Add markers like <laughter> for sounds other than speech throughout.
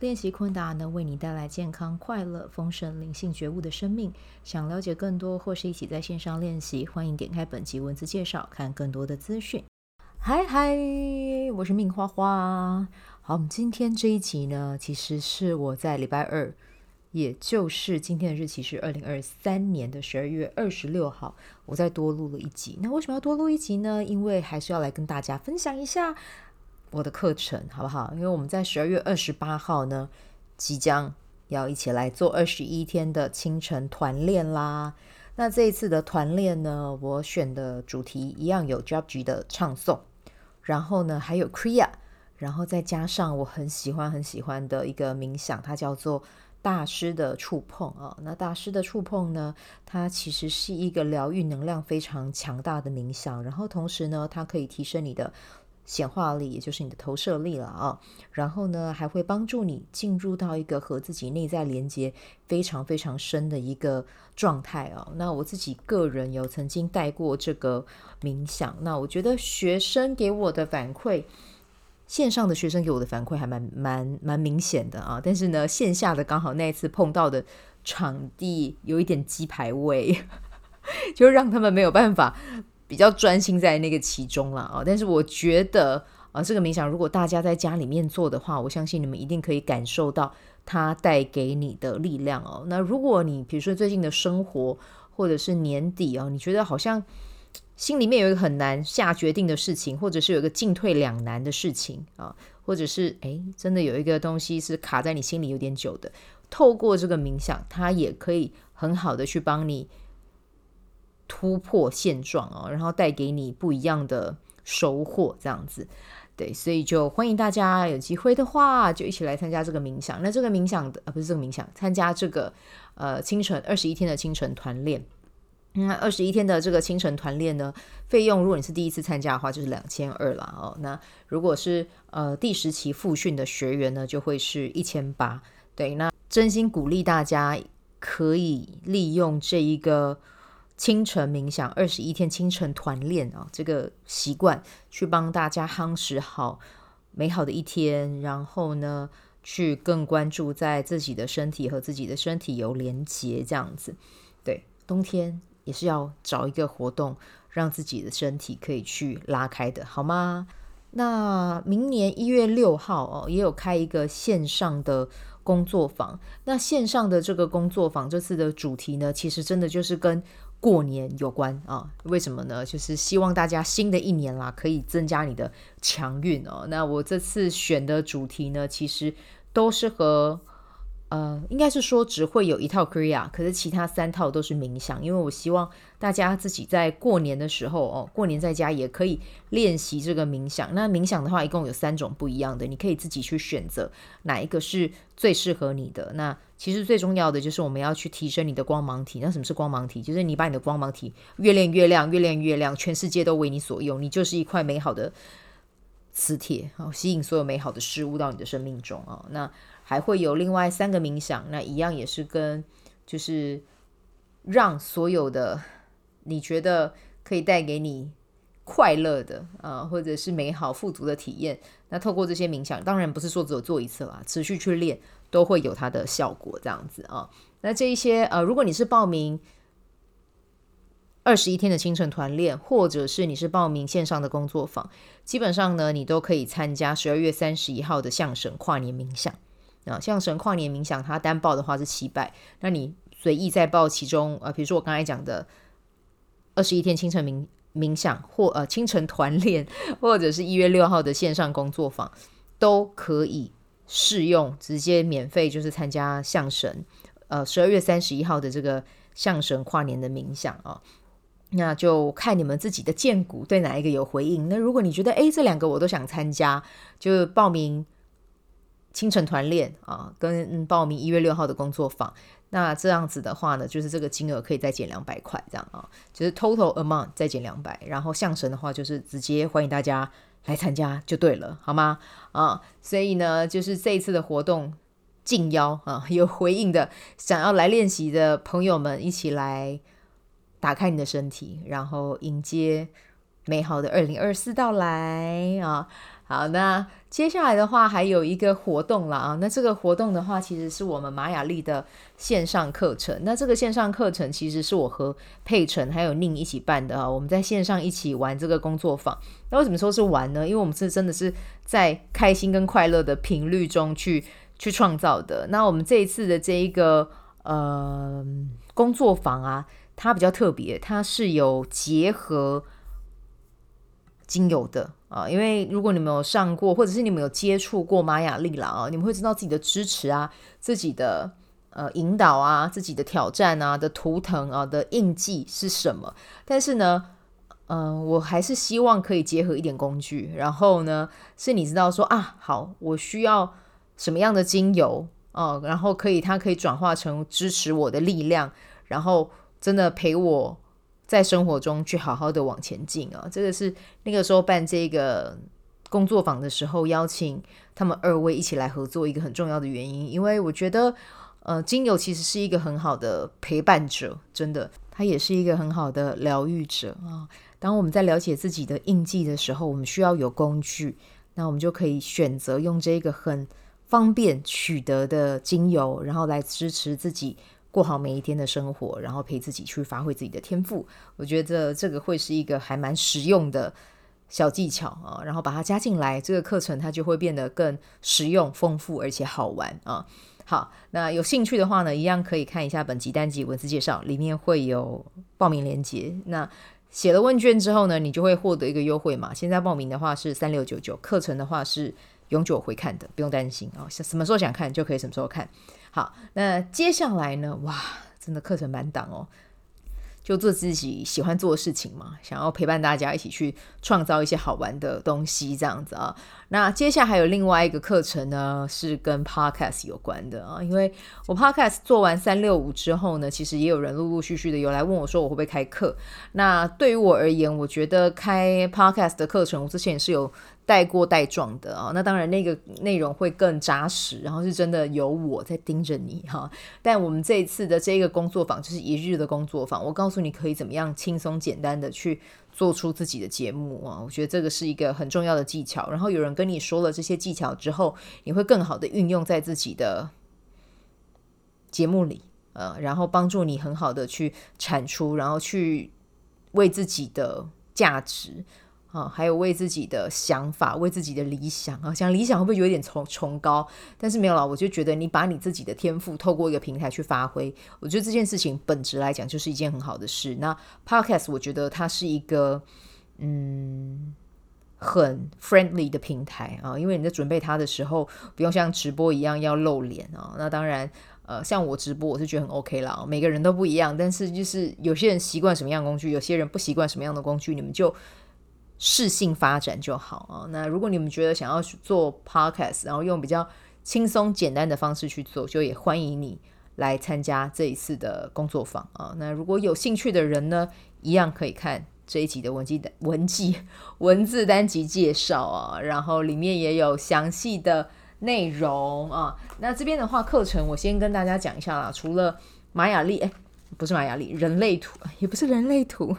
练习昆达能为你带来健康、快乐、丰盛、灵性觉悟的生命。想了解更多或是一起在线上练习，欢迎点开本集文字介绍，看更多的资讯。嗨嗨，我是命花花。好，我们今天这一集呢，其实是我在礼拜二，也就是今天的日期是二零二三年的十二月二十六号，我再多录了一集。那为什么要多录一集呢？因为还是要来跟大家分享一下。我的课程好不好？因为我们在十二月二十八号呢，即将要一起来做二十一天的清晨团练啦。那这一次的团练呢，我选的主题一样有 Jobji 的唱诵，然后呢还有 Kriya，然后再加上我很喜欢很喜欢的一个冥想，它叫做大师的触碰啊。那大师的触碰呢，它其实是一个疗愈能量非常强大的冥想，然后同时呢，它可以提升你的。显化力，也就是你的投射力了啊。然后呢，还会帮助你进入到一个和自己内在连接非常非常深的一个状态啊。那我自己个人有曾经带过这个冥想，那我觉得学生给我的反馈，线上的学生给我的反馈还蛮蛮蛮明显的啊。但是呢，线下的刚好那一次碰到的场地有一点鸡排味，<laughs> 就让他们没有办法。比较专心在那个其中了啊，但是我觉得啊，这个冥想如果大家在家里面做的话，我相信你们一定可以感受到它带给你的力量哦。那如果你比如说最近的生活或者是年底啊，你觉得好像心里面有一个很难下决定的事情，或者是有一个进退两难的事情啊，或者是诶，真的有一个东西是卡在你心里有点久的，透过这个冥想，它也可以很好的去帮你。突破现状哦，然后带给你不一样的收获，这样子，对，所以就欢迎大家有机会的话，就一起来参加这个冥想。那这个冥想的啊，不是这个冥想，参加这个呃清晨二十一天的清晨团练。那二十一天的这个清晨团练呢，费用如果你是第一次参加的话，就是两千二啦哦。那如果是呃第十期复训的学员呢，就会是一千八。对，那真心鼓励大家可以利用这一个。清晨冥想二十一天清晨团练啊，这个习惯去帮大家夯实好美好的一天，然后呢，去更关注在自己的身体和自己的身体有连结，这样子。对，冬天也是要找一个活动，让自己的身体可以去拉开的，好吗？那明年一月六号哦，也有开一个线上的工作坊。那线上的这个工作坊，这次的主题呢，其实真的就是跟过年有关啊？为什么呢？就是希望大家新的一年啦，可以增加你的强运哦。那我这次选的主题呢，其实都是和。呃，应该是说只会有一套 Kriya，可是其他三套都是冥想，因为我希望大家自己在过年的时候哦，过年在家也可以练习这个冥想。那冥想的话，一共有三种不一样的，你可以自己去选择哪一个是最适合你的。那其实最重要的就是我们要去提升你的光芒体。那什么是光芒体？就是你把你的光芒体越练越亮，越练越亮，全世界都为你所用，你就是一块美好的磁铁，哦，吸引所有美好的事物到你的生命中啊，那还会有另外三个冥想，那一样也是跟，就是让所有的你觉得可以带给你快乐的啊、或者是美好富足的体验。那透过这些冥想，当然不是说只有做一次啦，持续去练都会有它的效果。这样子啊，那这一些呃，如果你是报名二十一天的清晨团练，或者是你是报名线上的工作坊，基本上呢，你都可以参加十二月三十一号的相声跨年冥想。啊，象神跨年冥想，它单报的话是七百，那你随意再报其中，呃，比如说我刚才讲的二十一天清晨冥冥想，或呃清晨团练，或者是一月六号的线上工作坊，都可以试用，直接免费就是参加象神，呃，十二月三十一号的这个象神跨年的冥想啊，那就看你们自己的荐骨对哪一个有回应。那如果你觉得，诶，这两个我都想参加，就报名。清晨团练啊，跟报名一月六号的工作坊。那这样子的话呢，就是这个金额可以再减两百块，这样啊，就是 total amount 再减两百。然后象神的话，就是直接欢迎大家来参加就对了，好吗？啊，所以呢，就是这一次的活动敬邀啊，有回应的想要来练习的朋友们，一起来打开你的身体，然后迎接美好的二零二四到来啊。好，那接下来的话还有一个活动了啊。那这个活动的话，其实是我们玛雅丽的线上课程。那这个线上课程其实是我和佩晨还有宁一起办的啊。我们在线上一起玩这个工作坊。那为什么说是玩呢？因为我们是真的是在开心跟快乐的频率中去去创造的。那我们这一次的这一个呃工作坊啊，它比较特别，它是有结合精油的。啊，因为如果你们有上过，或者是你们有接触过玛雅历啦啊，你们会知道自己的支持啊，自己的呃引导啊，自己的挑战啊的图腾啊的印记是什么。但是呢，嗯、我还是希望可以结合一点工具，然后呢，是你知道说啊，好，我需要什么样的精油啊，然后可以它可以转化成支持我的力量，然后真的陪我。在生活中去好好的往前进啊，这个是那个时候办这个工作坊的时候，邀请他们二位一起来合作一个很重要的原因，因为我觉得，呃，精油其实是一个很好的陪伴者，真的，它也是一个很好的疗愈者啊。当我们在了解自己的印记的时候，我们需要有工具，那我们就可以选择用这个很方便取得的精油，然后来支持自己。过好每一天的生活，然后陪自己去发挥自己的天赋，我觉得这个会是一个还蛮实用的小技巧啊。然后把它加进来，这个课程它就会变得更实用、丰富而且好玩啊。好，那有兴趣的话呢，一样可以看一下本集单集文字介绍，里面会有报名链接。那写了问卷之后呢，你就会获得一个优惠嘛。现在报名的话是三六九九，课程的话是永久回看的，不用担心啊。什么时候想看就可以什么时候看。好，那接下来呢？哇，真的课程满档哦！就做自己喜欢做的事情嘛，想要陪伴大家一起去创造一些好玩的东西，这样子啊。那接下来还有另外一个课程呢，是跟 Podcast 有关的啊。因为我 Podcast 做完三六五之后呢，其实也有人陆陆续续的有来问我说，我会不会开课？那对于我而言，我觉得开 Podcast 的课程，我之前也是有。带过带状的啊，那当然那个内容会更扎实，然后是真的有我在盯着你哈。但我们这一次的这个工作坊就是一日的工作坊，我告诉你可以怎么样轻松简单的去做出自己的节目啊。我觉得这个是一个很重要的技巧。然后有人跟你说了这些技巧之后，你会更好的运用在自己的节目里，呃，然后帮助你很好的去产出，然后去为自己的价值。啊，还有为自己的想法，为自己的理想啊，想理想会不会有点崇崇高？但是没有了，我就觉得你把你自己的天赋透过一个平台去发挥，我觉得这件事情本质来讲就是一件很好的事。那 Podcast 我觉得它是一个嗯很 friendly 的平台啊，因为你在准备它的时候，不用像直播一样要露脸啊。那当然，呃，像我直播我是觉得很 OK 啦，每个人都不一样，但是就是有些人习惯什么样的工具，有些人不习惯什么样的工具，你们就。适性发展就好啊。那如果你们觉得想要去做 podcast，然后用比较轻松简单的方式去做，就也欢迎你来参加这一次的工作坊啊。那如果有兴趣的人呢，一样可以看这一集的文记文记文字单集介绍啊，然后里面也有详细的内容啊。那这边的话，课程我先跟大家讲一下啦。除了玛雅历，哎，不是玛雅历，人类图 <laughs> 也不是人类图。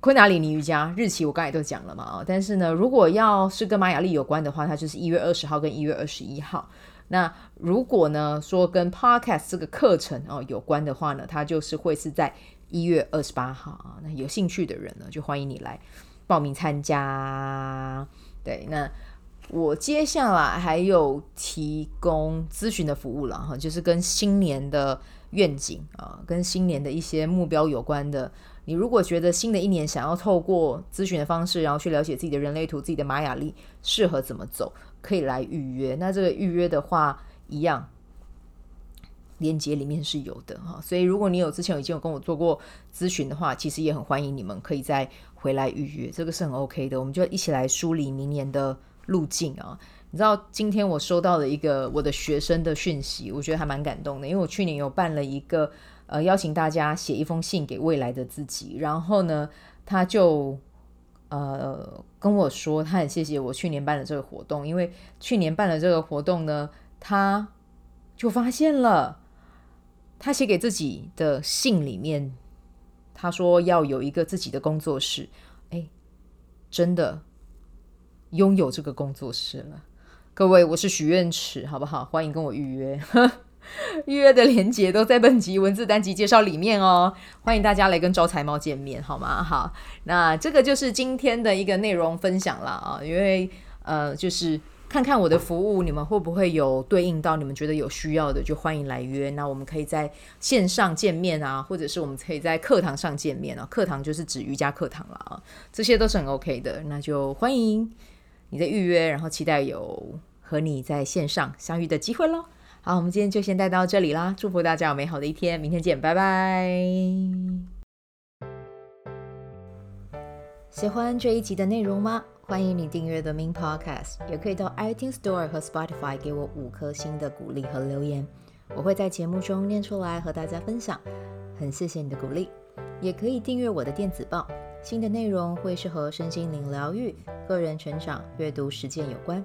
昆达里尼瑜伽日期我刚才都讲了嘛，但是呢，如果要是跟玛雅历有关的话，它就是一月二十号跟一月二十一号。那如果呢说跟 Podcast 这个课程哦有关的话呢，它就是会是在一月二十八号啊。那有兴趣的人呢，就欢迎你来报名参加。对，那我接下来还有提供咨询的服务了哈，就是跟新年的愿景啊，跟新年的一些目标有关的。你如果觉得新的一年想要透过咨询的方式，然后去了解自己的人类图、自己的玛雅历适合怎么走，可以来预约。那这个预约的话，一样链接里面是有的哈。所以如果你有之前已经有跟我做过咨询的话，其实也很欢迎你们可以再回来预约，这个是很 OK 的。我们就一起来梳理明年的路径啊。你知道今天我收到了一个我的学生的讯息，我觉得还蛮感动的，因为我去年有办了一个呃邀请大家写一封信给未来的自己，然后呢，他就呃跟我说他很谢谢我去年办的这个活动，因为去年办了这个活动呢，他就发现了他写给自己的信里面，他说要有一个自己的工作室，哎，真的拥有这个工作室了。各位，我是许愿池，好不好？欢迎跟我预约，<laughs> 预约的链接都在本集文字单集介绍里面哦。欢迎大家来跟招财猫见面，好吗？好，那这个就是今天的一个内容分享了啊，因为呃，就是看看我的服务，你们会不会有对应到你们觉得有需要的，就欢迎来约。那我们可以在线上见面啊，或者是我们可以在课堂上见面啊。课堂就是指瑜伽课堂了啊，这些都是很 OK 的。那就欢迎你的预约，然后期待有。和你在线上相遇的机会喽！好，我们今天就先带到这里啦，祝福大家有美好的一天，明天见，拜拜！喜欢这一集的内容吗？欢迎你订阅 The Min Podcast，也可以到 iTunes Store 和 Spotify 给我五颗星的鼓励和留言，我会在节目中念出来和大家分享。很谢谢你的鼓励，也可以订阅我的电子报，新的内容会是和身心灵疗愈、个人成长、阅读实践有关。